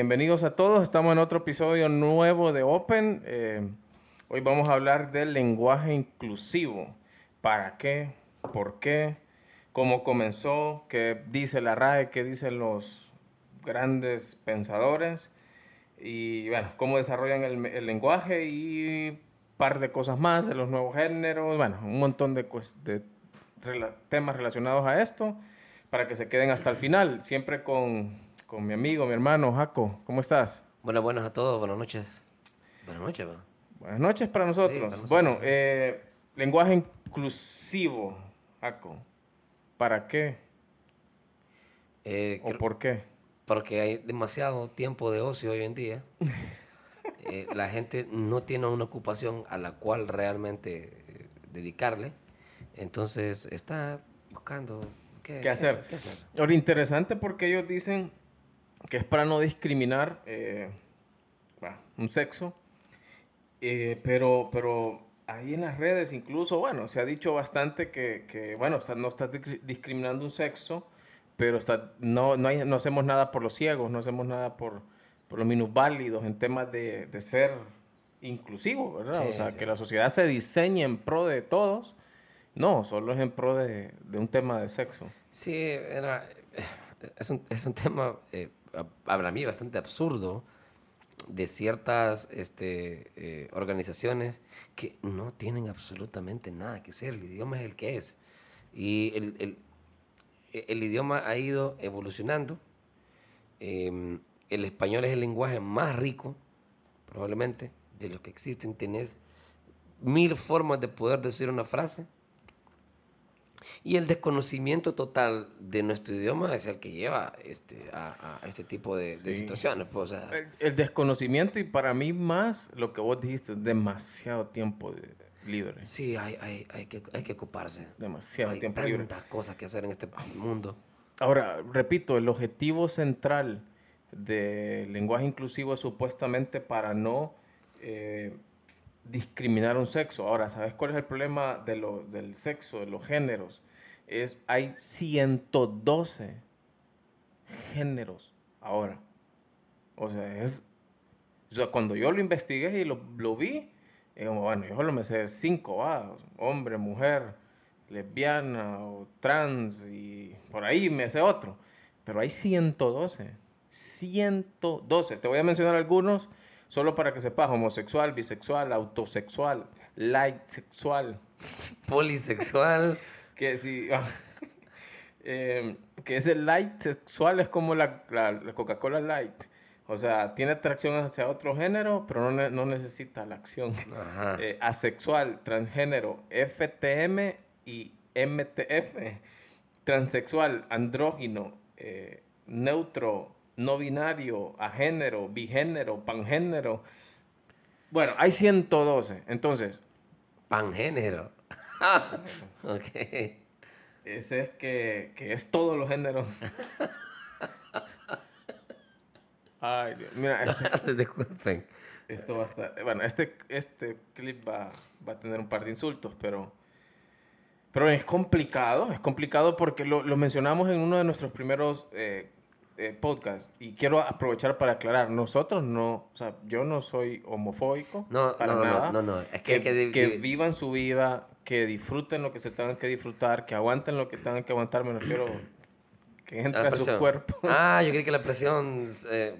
bienvenidos a todos. Estamos en otro episodio nuevo de Open. Eh, hoy vamos a hablar del lenguaje inclusivo. ¿Para qué? ¿Por qué? ¿Cómo comenzó? ¿Qué dice la RAE? ¿Qué dicen los grandes pensadores? Y bueno, cómo desarrollan el, lenguaje y par de cosas más de los nuevos géneros. Bueno, un montón de temas relacionados a esto para que se queden hasta el final. Siempre con con mi amigo, mi hermano Jaco. ¿Cómo estás? Buenas, buenas a todos, buenas noches. Buenas noches, va. Buenas noches para nosotros. bueno, eh, lenguaje inclusivo, Jaco. ¿Para qué? Eh, ¿O por qué? Porque hay demasiado tiempo de ocio hoy en día. Eh, la gente no tiene una ocupación a la cual realmente dedicarle. Entonces está buscando qué, hacer? qué hacer. Ahora, interesante porque ellos dicen que es para no discriminar eh, un sexo, eh, pero, pero ahí en las redes incluso, bueno, se ha dicho bastante que, que bueno, no estás discriminando un sexo, pero está, no, no, hay, no hacemos nada por los ciegos, no hacemos nada por, por los minusválidos en temas de, de ser inclusivo, ¿verdad? o sea, que la sociedad se diseñe en pro de todos. No, solo es en pro de, de un tema de sexo. Sí, era, es, un, es un tema eh, para mí bastante absurdo de ciertas este, eh, organizaciones que no tienen absolutamente nada que ser. El idioma es el que es. Y el, el, el idioma ha ido evolucionando. Em, el español es el lenguaje más rico, probablemente, de los que existen. Tenés mil formas de poder decir una frase y el desconocimiento total de nuestro idioma es el que lleva este, a, a este tipo de, de situaciones. Pues, el, desconocimiento y para mí más lo que vos dijiste, demasiado tiempo libre. Sí, hay, hay, hay, que, hay que ocuparse. Demasiado hay tiempo libre. Hay tantas cosas que hacer en este mundo. Ahora, repito, el objetivo central del lenguaje inclusivo es supuestamente para no... Eh, discriminar un sexo. Ahora, ¿sabes cuál es el problema de lo, del sexo, de los géneros? Es, hay 112 géneros ahora. O sea, es, cuando yo lo investigué y lo, lo vi, como, bueno, yo solo me sé cinco, va, hombre, mujer, lesbiana o trans y por ahí me sé otro. Pero hay 112. 112. Te voy a mencionar algunos Solo para que sepas, homosexual, bisexual, autosexual, light sexual. Polisexual. que sí. eh, que ese light sexual es como la, la, Coca-Cola light. O sea, tiene atracción hacia otro género, pero no, no necesita la acción. Eh, asexual, transgénero, FTM y MTF. Transexual, andrógino, eh, neutro, no binario, agénero, bigénero, pangénero. Bueno, hay 112. Entonces. Pangénero. ok. Ese es que, que es todos los géneros. Ay, Dios. Mira, este, disculpen. Esto va a estar. Bueno, este, este clip va, va, a tener un par de insultos, pero. Pero es complicado, es complicado porque lo, lo mencionamos en uno de nuestros primeros eh, eh, podcast y quiero aprovechar para aclarar, nosotros no, o sea, yo no soy homofóbico no, para no, nada. No, no, es que, que, vivan su vida, que disfruten lo que se tengan que disfrutar, que aguanten lo que tengan que aguantar, me refiero que entre a su cuerpo. Ah, yo creí que la presión eh,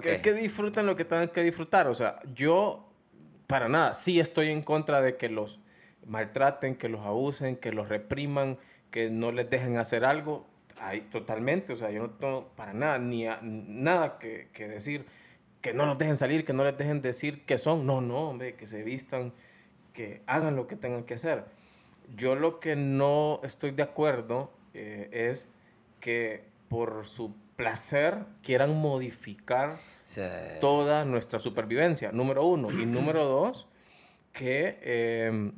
que, que disfruten lo que tengan que disfrutar, o sea, yo para nada, sí estoy en contra de que los maltraten, que los abusen, que los repriman, que no les dejen hacer algo Ay, totalmente, o sea, yo no tengo para nada, ni nada que, que, decir que no los dejen salir, que no les dejen decir que son. No, no, hombre, que se vistan, que hagan lo que tengan que hacer. Yo lo que no estoy de acuerdo eh, es que por su placer quieran modificar toda nuestra supervivencia, número uno. Y número dos, que... Eh,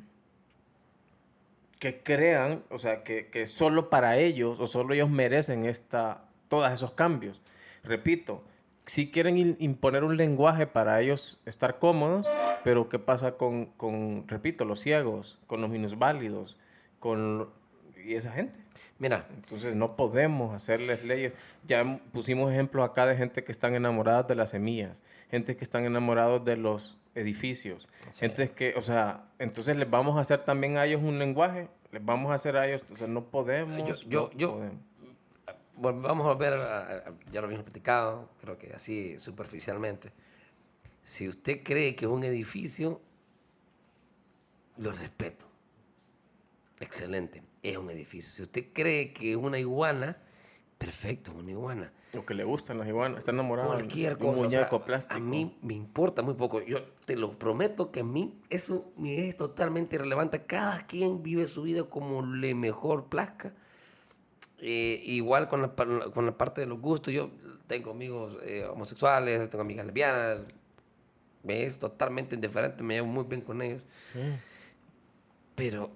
que crean, o sea, que, que solo para ellos o solo ellos merecen esta, todos esos cambios. Repito, si quieren imponer un lenguaje para ellos estar cómodos, pero ¿qué pasa con, con repito, los ciegos, con los minusválidos, con y esa gente? Mira. Entonces no podemos hacerles leyes. Ya pusimos ejemplos acá de gente que están enamoradas de las semillas, gente que están enamorados de los edificios, gente que, o sea, entonces les vamos a hacer también a ellos un lenguaje, les vamos a hacer a ellos, o sea, no podemos. Yo, yo, vamos a volver, a, ya lo habíamos platicado, creo que así superficialmente. Si usted cree que es un edificio, lo respeto. Excelente, es un edificio. Si usted cree que es una iguana, perfecto, una iguana. Lo que le gustan las iguanas, está enamorado Cualquier cosa. Un muñeco plástico. A mí me importa muy poco. Yo te lo prometo que a mí eso me es totalmente irrelevante. Cada quien vive su vida como le mejor plazca. Eh, igual con la, con la, parte de los gustos. Yo tengo amigos eh, homosexuales, tengo amigas lesbianas. Me es totalmente indiferente, me llevo muy bien con ellos. Pero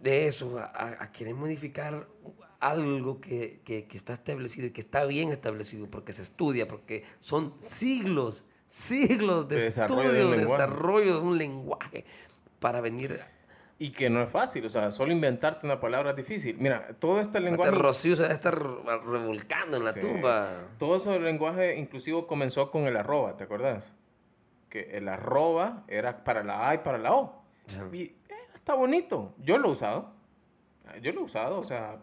de eso, a, querer modificar algo que, que, está establecido y que está bien establecido porque se estudia, porque son siglos, siglos de, estudio, de desarrollo de un lenguaje para venir y que no es fácil, o sea, solo inventarte una palabra es difícil. Mira, todo este lenguaje... Rocío se debe estar revolcando en la tumba. Todo ese lenguaje inclusivo comenzó con el arroba, ¿te acuerdas? Que el arroba era para la A y para la O. Y eh, está bonito. Yo lo he usado. Yo lo he usado, o sea,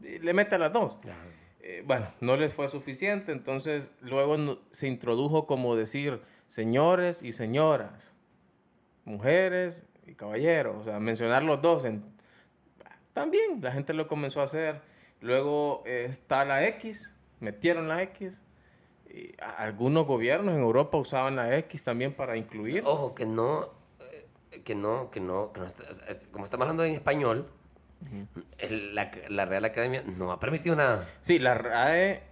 le mete a las dos. Eh, bueno, no les fue suficiente, entonces luego se introdujo como decir señores y señoras, mujeres y caballero, o sea, mencionar los dos. En, también la gente lo comenzó a hacer. Luego eh, está la X, metieron la X. Y algunos gobiernos en Europa usaban la X también para incluir. Ojo, que no, eh, que no, que no, que no como estamos hablando en español, la, la, Real Academia no ha permitido nada. Sí, la RAE,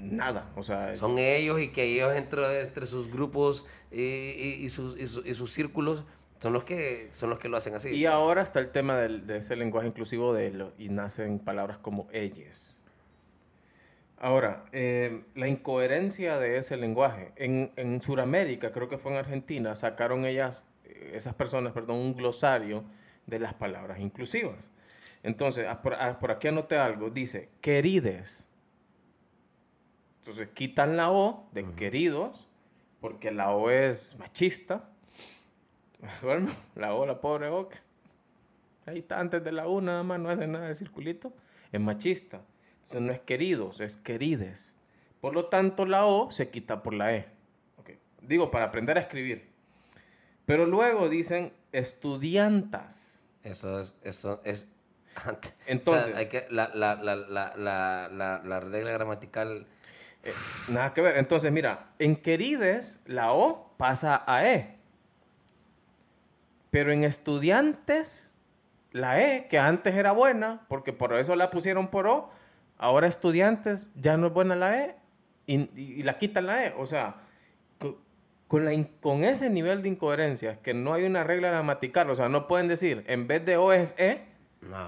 nada, o sea... Son ellos y que ellos entre, entre sus grupos y, y, sus, y, sus círculos son los que, son los que lo hacen así. Y ahora está el tema de ese lenguaje inclusivo de lo, y nacen palabras como ellas. Ahora, eh, la incoherencia de ese lenguaje. En, en Sudamérica, creo que fue en Argentina, sacaron ellas, eh, esas personas, perdón, un glosario de las palabras inclusivas. Entonces, ah, ah, por, aquí anoté algo. Dice, querides. Entonces, quitan la O de queridos, porque la O es machista Bueno, la O, la pobre boca. Ahí está, antes de la U nada más, no hace nada el circulito. Es machista. Entonces no es queridos, es querides. Por lo tanto, la O se quita por la E. Digo, para aprender a escribir. Pero luego dicen estudiantas. Eso es, eso es. Entonces, hay que, la, la, la, la, regla gramatical. Eh, nada que ver. Entonces, mira, en querides, la O pasa a E. Pero en estudiantes, la E, que antes era buena, porque por eso la pusieron por O, ahora estudiantes ya no es buena la E y, la quitan la E. O sea, con, la, con ese nivel de incoherencia, que no hay una regla gramatical, o sea, no pueden decir, en vez de O es E,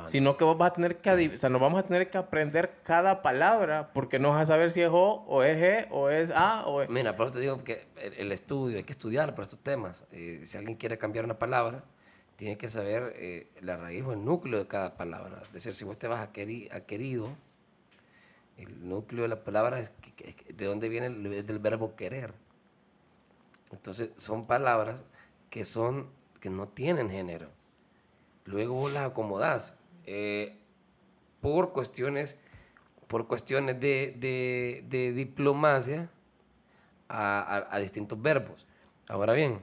sino que vos vas a tener que, o sea, nos vamos a tener que aprender cada palabra porque no vas a saber si es O, o es G, o es A, o es... Mira, por eso te digo que el, estudio, hay que estudiar por estos temas. Eh, si alguien quiere cambiar una palabra, tiene que saber eh, la raíz o el núcleo de cada palabra. Es decir, si vos te vas a, querido, el núcleo de la palabra es de dónde viene el, del verbo querer. Entonces, son palabras que son que no tienen género luego vos las acomodás eh, por cuestiones, por cuestiones de, diplomacia a, distintos verbos. Ahora bien,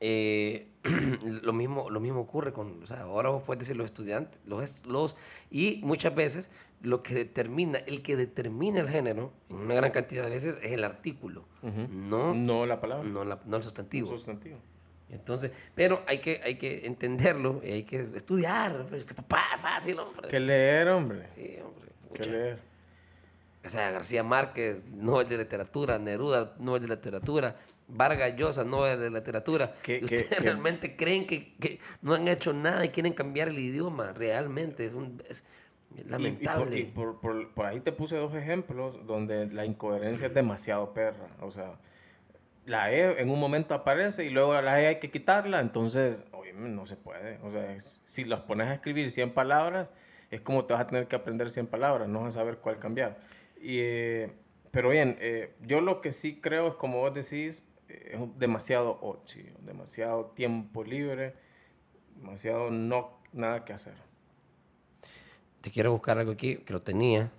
eh, lo, mismo, lo mismo ocurre con, o sea, ahora vos puedes decir los estudiantes, los, los, y muchas veces lo que determina, el que determina el género, en una gran cantidad de veces, es el artículo, no, no la palabra, no, no el sustantivo. El sustantivo. Entonces, pero hay que, hay que entenderlo, y hay que estudiar. Pues, papá, fácil, hombre. Que leer, hombre. Sí, hombre. Que leer. O sea, García Márquez, no es de literatura, Neruda, no es de literatura, Vargas Llosa, no es de literatura. ¿Ustedes realmente creen que, que, no han hecho nada y quieren cambiar el idioma? Realmente, es, un, es lamentable. Y, por, por, por, ahí te puse dos ejemplos donde la incoherencia es demasiado perra. O sea, la E en un momento aparece y luego la E hay que quitarla, entonces, oye, no se puede. O sea, si los pones a escribir 100 palabras, es como te vas a tener que aprender 100 palabras, no vas a saber cuál cambiar. Y, eh, pero bien, eh, yo lo que sí creo es, como vos decís, es demasiado ocio, demasiado tiempo libre, demasiado no, nada que hacer. Te quiero buscar algo aquí, que lo tenía.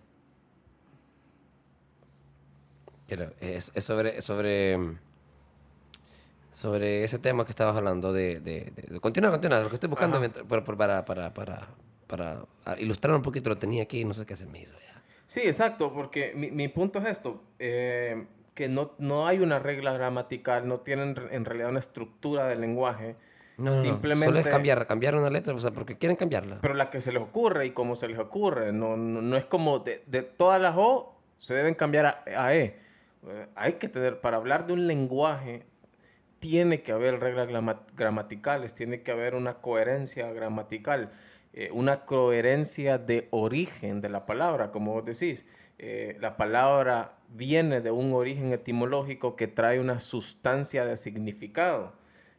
es, es, sobre, sobre, sobre ese tema que estabas hablando de... de, de, continúa, continúa, lo que estoy buscando para, para, para, para, para ilustrar un poquito, lo tenía aquí, no sé qué se me hizo ya. Sí, exacto, porque mi, mi punto es esto. Eh, que no, no hay una regla gramatical, no tienen en realidad una estructura del lenguaje. No, Simplemente, solo es cambiar, cambiar una letra, o sea, porque quieren cambiarla. Pero la que se les ocurre y como se les ocurre, no, no, es como de, de, todas las O se deben cambiar a, a, E. Hay que tener, para hablar de un lenguaje, tiene que haber reglas gramaticales, tiene que haber una coherencia gramatical, eh, una coherencia de origen de la palabra, como vos decís. Eh, la palabra viene de un origen etimológico que trae una sustancia de significado.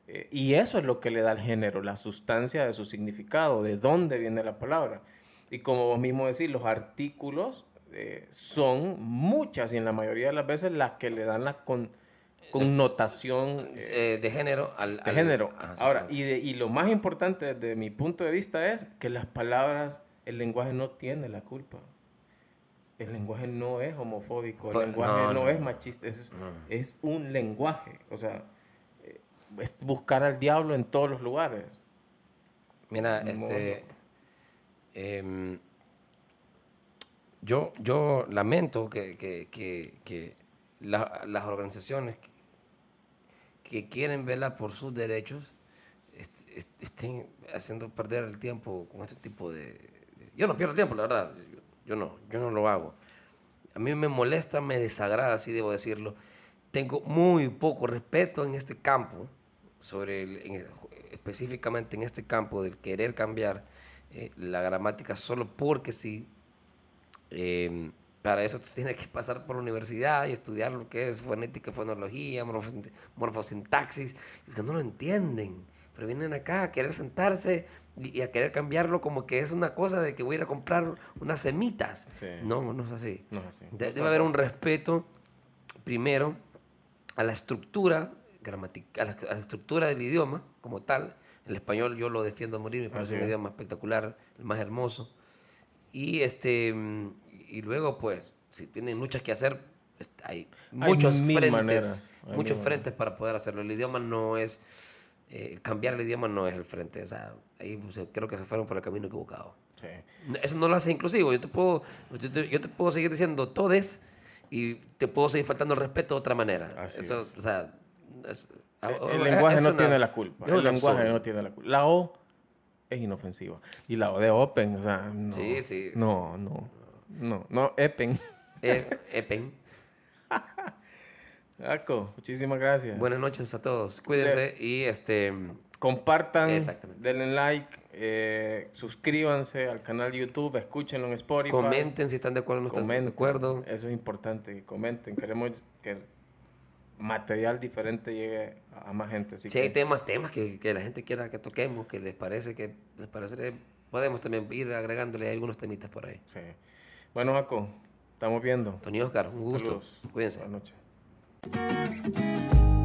Eh, y eso es lo que le da al género, la sustancia de su significado, de dónde viene la palabra. Y como vos mismo decís, los artículos son muchas y en la mayoría de las veces las que le dan la connotación de género al... De género. Ahora, y, y lo más importante desde mi punto de vista es que las palabras, el lenguaje no tiene la culpa el lenguaje no es homofóbico, el lenguaje no, es machista, es, es, un lenguaje. O sea, eh, es buscar al diablo en todos los lugares. Mira, este. Em, yo, yo lamento que, que, que, que las organizaciones que quieren velar por sus derechos estén haciendo perder el tiempo con este tipo de... Yo no pierdo tiempo, la verdad. Yo no, yo no lo hago. A mí me molesta, me desagrada, así debo decirlo. Tengo muy poco respeto en este campo, sobre específicamente en este campo del querer cambiar eh, la gramática solo porque sí. Em, para eso tienes que pasar por la universidad y estudiar lo que es fonética, fonología, morfosintaxis, que no lo entienden, pero vienen acá a querer sentarse y a querer cambiarlo como que es una cosa de que voy a ir a comprar unas semitas. No, no es así. debe haber un respeto, primero, a la estructura gramatical, a la, estructura del idioma como tal. El español yo lo defiendo a morir, me parece un idioma espectacular, el más hermoso. Y, este, y luego, pues, si tienen muchas que hacer, hay muchos frentes, muchos frentes para poder hacerlo. El idioma no es eh, cambiar el idioma no es el frente. O sea, ahí pues, creo que se fueron por el camino equivocado. Sí. Eso no lo hace inclusivo. Yo te puedo, yo te, puedo seguir diciendo todes y te puedo seguir faltando el respeto de otra manera. Eso, O sea, el, lenguaje no tiene la culpa. El lenguaje no tiene la culpa. La O es inofensiva. Y la O de Open, o sea, no. Sí, sí. No, no. No, no, Epen. E, epen. Aco, muchísimas gracias. Buenas noches a todos. Cuídense y este compartan, denle like, eh, suscríbanse al canal de YouTube, escúchenlo en Spotify. Comenten si están de acuerdo o no están de acuerdo. Eso es importante, comenten. Queremos que material diferente llegue a más gente. si hay temas, temas que, que, la gente quiera que toquemos, que les parece que les parece, podemos también ir agregándole algunos temitas por ahí. Sí. Bueno, Aco, estamos viendo. Tony Oscar, un gusto. Cuídense. Buenas noches.